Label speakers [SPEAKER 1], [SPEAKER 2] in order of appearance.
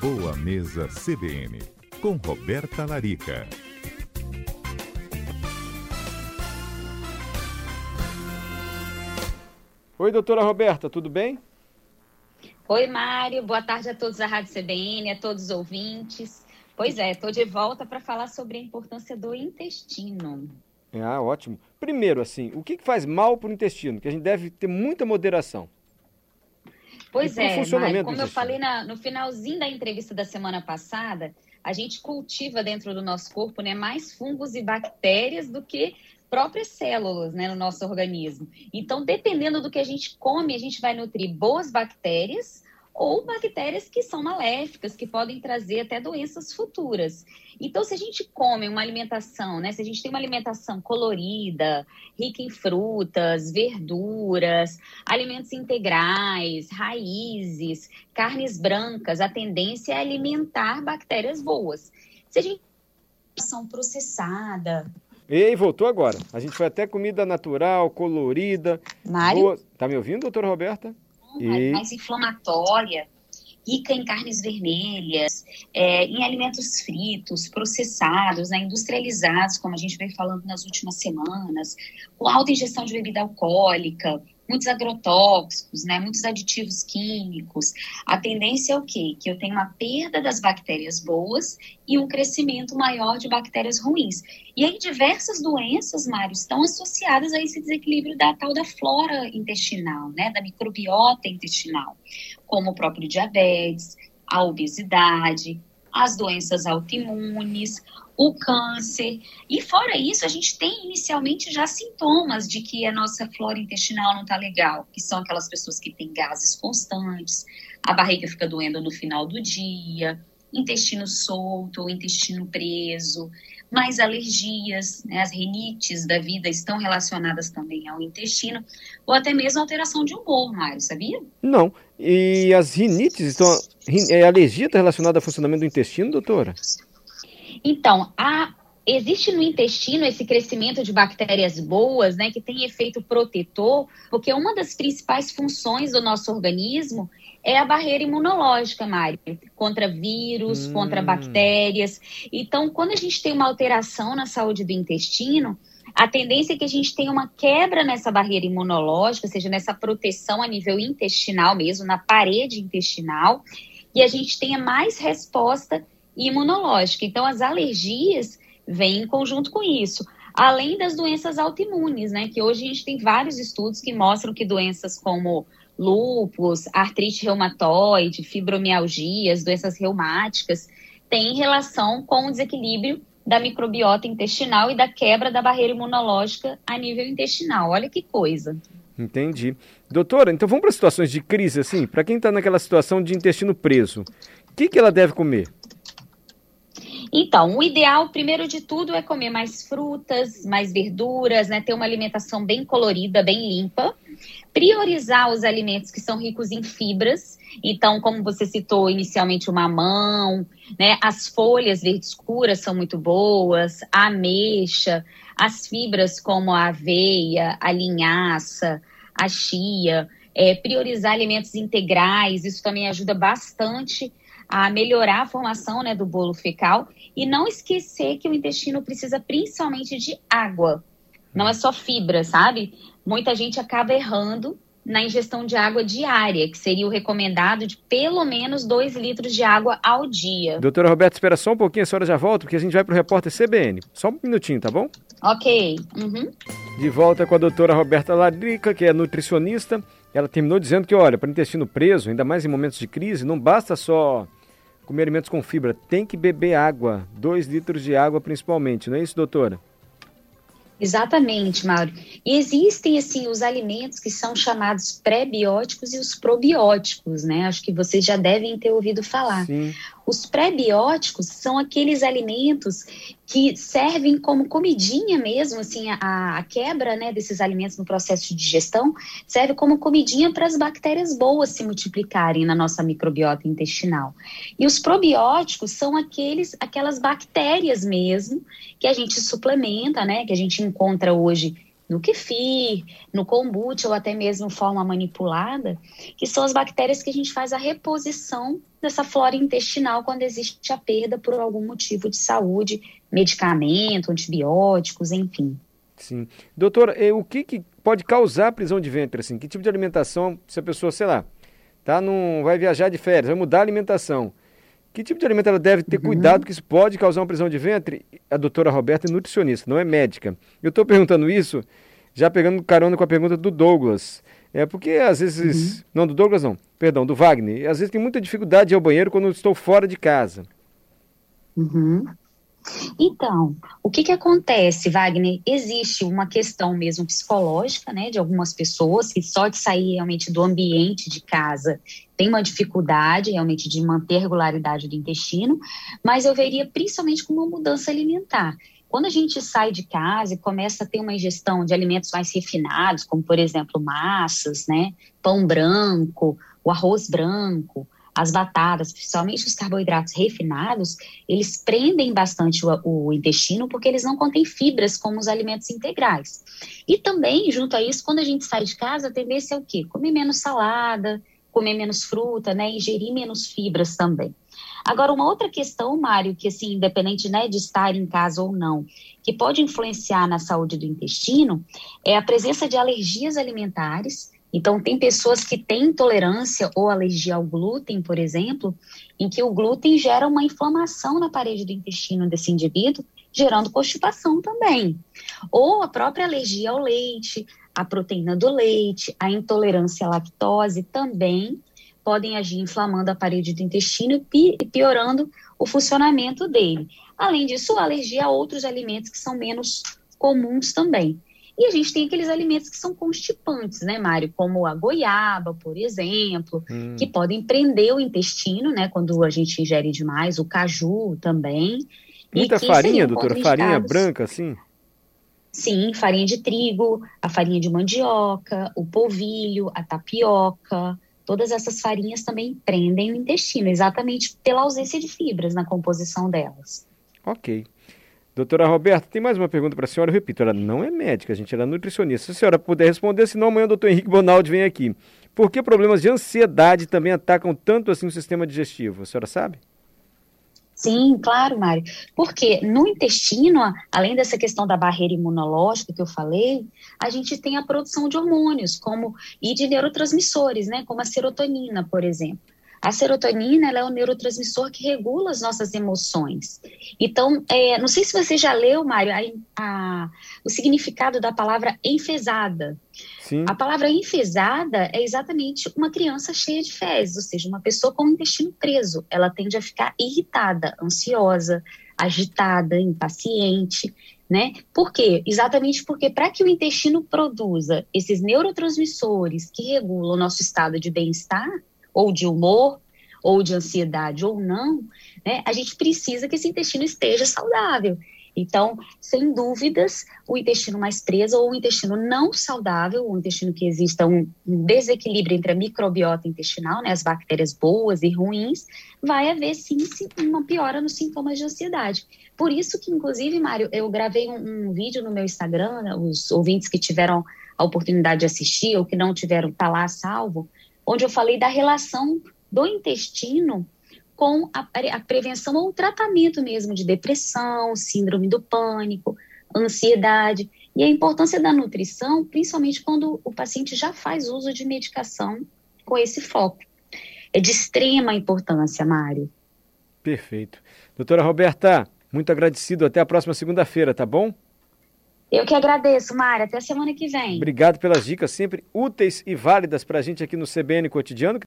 [SPEAKER 1] Boa Mesa CBN, com Roberta Larica.
[SPEAKER 2] Oi, doutora Roberta, tudo bem?
[SPEAKER 3] Oi, Mário. Boa tarde a todos da Rádio CBN, a todos os ouvintes. Pois é, estou de volta para falar sobre a importância do intestino.
[SPEAKER 2] Ah, ótimo. Primeiro, assim, o que faz mal para o intestino? Que a gente deve ter muita moderação.
[SPEAKER 3] Pois é, Mário, como eu falei na, no finalzinho da entrevista da semana passada, a gente cultiva dentro do nosso corpo né, mais fungos e bactérias do que próprias células né, no nosso organismo. Então, dependendo do que a gente come, a gente vai nutrir boas bactérias ou bactérias que são maléficas, que podem trazer até doenças futuras. Então, se a gente come uma alimentação, né, se a gente tem uma alimentação colorida, rica em frutas, verduras, alimentos integrais, raízes, carnes brancas, a tendência é alimentar bactérias boas. Se a gente alimentação processada,
[SPEAKER 2] Ei, voltou agora. A gente foi até comida natural, colorida.
[SPEAKER 3] Mário? Boa...
[SPEAKER 2] Tá me ouvindo, doutora Roberta?
[SPEAKER 3] Mais inflamatória, rica em carnes vermelhas, é, em alimentos fritos, processados, né, industrializados, como a gente vem falando nas últimas semanas, com alta ingestão de bebida alcoólica, muitos agrotóxicos, né, muitos aditivos químicos. A tendência é o quê? Que eu tenho uma perda das bactérias boas e um crescimento maior de bactérias ruins. E aí diversas doenças, Mário, estão associadas a esse desequilíbrio da tal da flora intestinal, né, da microbiota intestinal, como o próprio diabetes, a obesidade, as doenças autoimunes, o câncer. E fora isso, a gente tem inicialmente já sintomas de que a nossa flora intestinal não está legal, que são aquelas pessoas que têm gases constantes, a barriga fica doendo no final do dia, intestino solto ou intestino preso, mais alergias, né, as rinites da vida estão relacionadas também ao intestino, ou até mesmo alteração de humor, Mário, sabia?
[SPEAKER 2] Não. E as rinites estão. É, a alergia está relacionada ao funcionamento do intestino, doutora?
[SPEAKER 3] Então, a, existe no intestino esse crescimento de bactérias boas, né, que tem efeito protetor, porque uma das principais funções do nosso organismo é a barreira imunológica, Mário, contra vírus, hum. contra bactérias. Então, quando a gente tem uma alteração na saúde do intestino, a tendência é que a gente tenha uma quebra nessa barreira imunológica, ou seja, nessa proteção a nível intestinal mesmo, na parede intestinal, e a gente tenha mais resposta imunológica. Então, as alergias vêm em conjunto com isso. Além das doenças autoimunes, né? Que hoje a gente tem vários estudos que mostram que doenças como lúpus, artrite reumatoide, fibromialgias, doenças reumáticas, têm relação com o desequilíbrio da microbiota intestinal e da quebra da barreira imunológica a nível intestinal. Olha que coisa.
[SPEAKER 2] Entendi. Doutora, então vamos para situações de crise, assim? Para quem está naquela situação de intestino preso, o que, que ela deve comer?
[SPEAKER 3] Então, o ideal, primeiro de tudo, é comer mais frutas, mais verduras, né? Ter uma alimentação bem colorida, bem limpa. Priorizar os alimentos que são ricos em fibras. Então, como você citou inicialmente, o mamão, né? As folhas verdes escuras são muito boas, a ameixa, as fibras como a aveia, a linhaça, a chia. É, priorizar alimentos integrais, isso também ajuda bastante a melhorar a formação né, do bolo fecal e não esquecer que o intestino precisa principalmente de água. Não é só fibra, sabe? Muita gente acaba errando na ingestão de água diária, que seria o recomendado de pelo menos 2 litros de água ao dia.
[SPEAKER 2] Doutora Roberta, espera só um pouquinho, a senhora já volta, porque a gente vai para o repórter CBN. Só um minutinho, tá bom?
[SPEAKER 3] Ok. Uhum.
[SPEAKER 2] De volta com a doutora Roberta Ladrica, que é nutricionista. Ela terminou dizendo que, olha, para intestino preso, ainda mais em momentos de crise, não basta só comer alimentos com fibra, tem que beber água, 2 litros de água principalmente, não é isso, doutora?
[SPEAKER 3] Exatamente, Mauro. E existem, assim, os alimentos que são chamados pré-bióticos e os probióticos, né? Acho que vocês já devem ter ouvido falar.
[SPEAKER 2] Sim.
[SPEAKER 3] Os pré-bióticos são aqueles alimentos que servem como comidinha mesmo, assim, a, a quebra né, desses alimentos no processo de digestão serve como comidinha para as bactérias boas se multiplicarem na nossa microbiota intestinal. E os probióticos são aqueles, aquelas bactérias mesmo que a gente suplementa, né, que a gente encontra hoje no kefir, no kombucha ou até mesmo forma manipulada, que são as bactérias que a gente faz a reposição dessa flora intestinal quando existe a perda por algum motivo de saúde, medicamento, antibióticos, enfim.
[SPEAKER 2] Sim. Doutora, o que, que pode causar prisão de ventre? Assim? Que tipo de alimentação, se a pessoa, sei lá, tá num, vai viajar de férias, vai mudar a alimentação, que tipo de alimento ela deve ter uhum. cuidado que isso pode causar uma prisão de ventre? A doutora Roberta é nutricionista, não é médica. Eu estou perguntando isso já pegando carona com a pergunta do Douglas. É porque às vezes. Uhum. Não, do Douglas não, perdão, do Wagner. Às vezes tem muita dificuldade de ir ao banheiro quando estou fora de casa.
[SPEAKER 3] Uhum. Então, o que, que acontece, Wagner? Existe uma questão mesmo psicológica, né, de algumas pessoas que só de sair realmente do ambiente de casa tem uma dificuldade realmente de manter a regularidade do intestino, mas eu veria principalmente com uma mudança alimentar. Quando a gente sai de casa e começa a ter uma ingestão de alimentos mais refinados, como por exemplo massas, né, pão branco, o arroz branco, as batatas, principalmente os carboidratos refinados, eles prendem bastante o, o, intestino porque eles não contêm fibras como os alimentos integrais. E também, junto a isso, quando a gente sai de casa, a tendência é o quê? Comer menos salada, comer menos fruta, né? Ingerir menos fibras também. Agora, uma outra questão, Mário, que assim, independente né, de estar em casa ou não, que pode influenciar na saúde do intestino, é a presença de alergias alimentares, então, tem pessoas que têm intolerância ou alergia ao glúten, por exemplo, em que o glúten gera uma inflamação na parede do intestino desse indivíduo, gerando constipação também. Ou a própria alergia ao leite, a proteína do leite, a intolerância à lactose também podem agir inflamando a parede do intestino e piorando o funcionamento dele. Além disso, a alergia a outros alimentos que são menos comuns também. E a gente tem aqueles alimentos que são constipantes, né, Mário? Como a goiaba, por exemplo, hum. que podem prender o intestino, né, quando a gente ingere demais, o caju também.
[SPEAKER 2] Muita farinha, doutora? Farinha branca, assim?
[SPEAKER 3] Sim, farinha de trigo, a farinha de mandioca, o polvilho, a tapioca, todas essas farinhas também prendem o intestino, exatamente pela ausência de fibras na composição delas.
[SPEAKER 2] Ok. Doutora Roberta, tem mais uma pergunta para a senhora. Eu repito, ela não é médica, gente, ela é nutricionista. Se a senhora puder responder, senão amanhã o doutor Henrique Bonaldi vem aqui. Por que problemas de ansiedade também atacam tanto assim o sistema digestivo? A senhora sabe?
[SPEAKER 3] Sim, claro, Mário. Porque no intestino, além dessa questão da barreira imunológica que eu falei, a gente tem a produção de hormônios, como e de neurotransmissores, né, como a serotonina, por exemplo. A serotonina é um neurotransmissor que regula as nossas emoções. Então, é, não sei se você já leu, Mário, a, a, o significado da palavra enfesada. Sim. A palavra enfesada é exatamente uma criança cheia de fezes, ou seja, uma pessoa com o intestino preso. Ela tende a ficar irritada, ansiosa, agitada, impaciente. Né? Por quê? Exatamente porque para que o intestino produza esses neurotransmissores que regulam o nosso estado de bem-estar, ou de humor, ou de ansiedade ou não, né, a gente precisa que esse intestino esteja saudável. Então, sem dúvidas, o intestino mais preso ou o intestino não saudável, o intestino que exista um, desequilíbrio entre a microbiota intestinal, né, as bactérias boas e ruins, vai haver sim uma piora nos sintomas de ansiedade. Por isso que, inclusive, Mário, eu gravei um, um vídeo no meu Instagram, né, os ouvintes que tiveram a oportunidade de assistir ou que não tiveram, tá lá salvo, onde eu falei da relação do intestino com a, a prevenção ou o tratamento mesmo de depressão, síndrome do pânico, ansiedade e a importância da nutrição, principalmente quando o paciente já faz uso de medicação com esse foco. É de extrema importância, Mário.
[SPEAKER 2] Perfeito. Doutora Roberta, muito agradecido. Até a próxima segunda-feira, tá bom?
[SPEAKER 3] Eu que agradeço, Mário. Até semana que vem.
[SPEAKER 2] Obrigado pelas dicas sempre úteis e válidas para a gente aqui no CBN Cotidiano.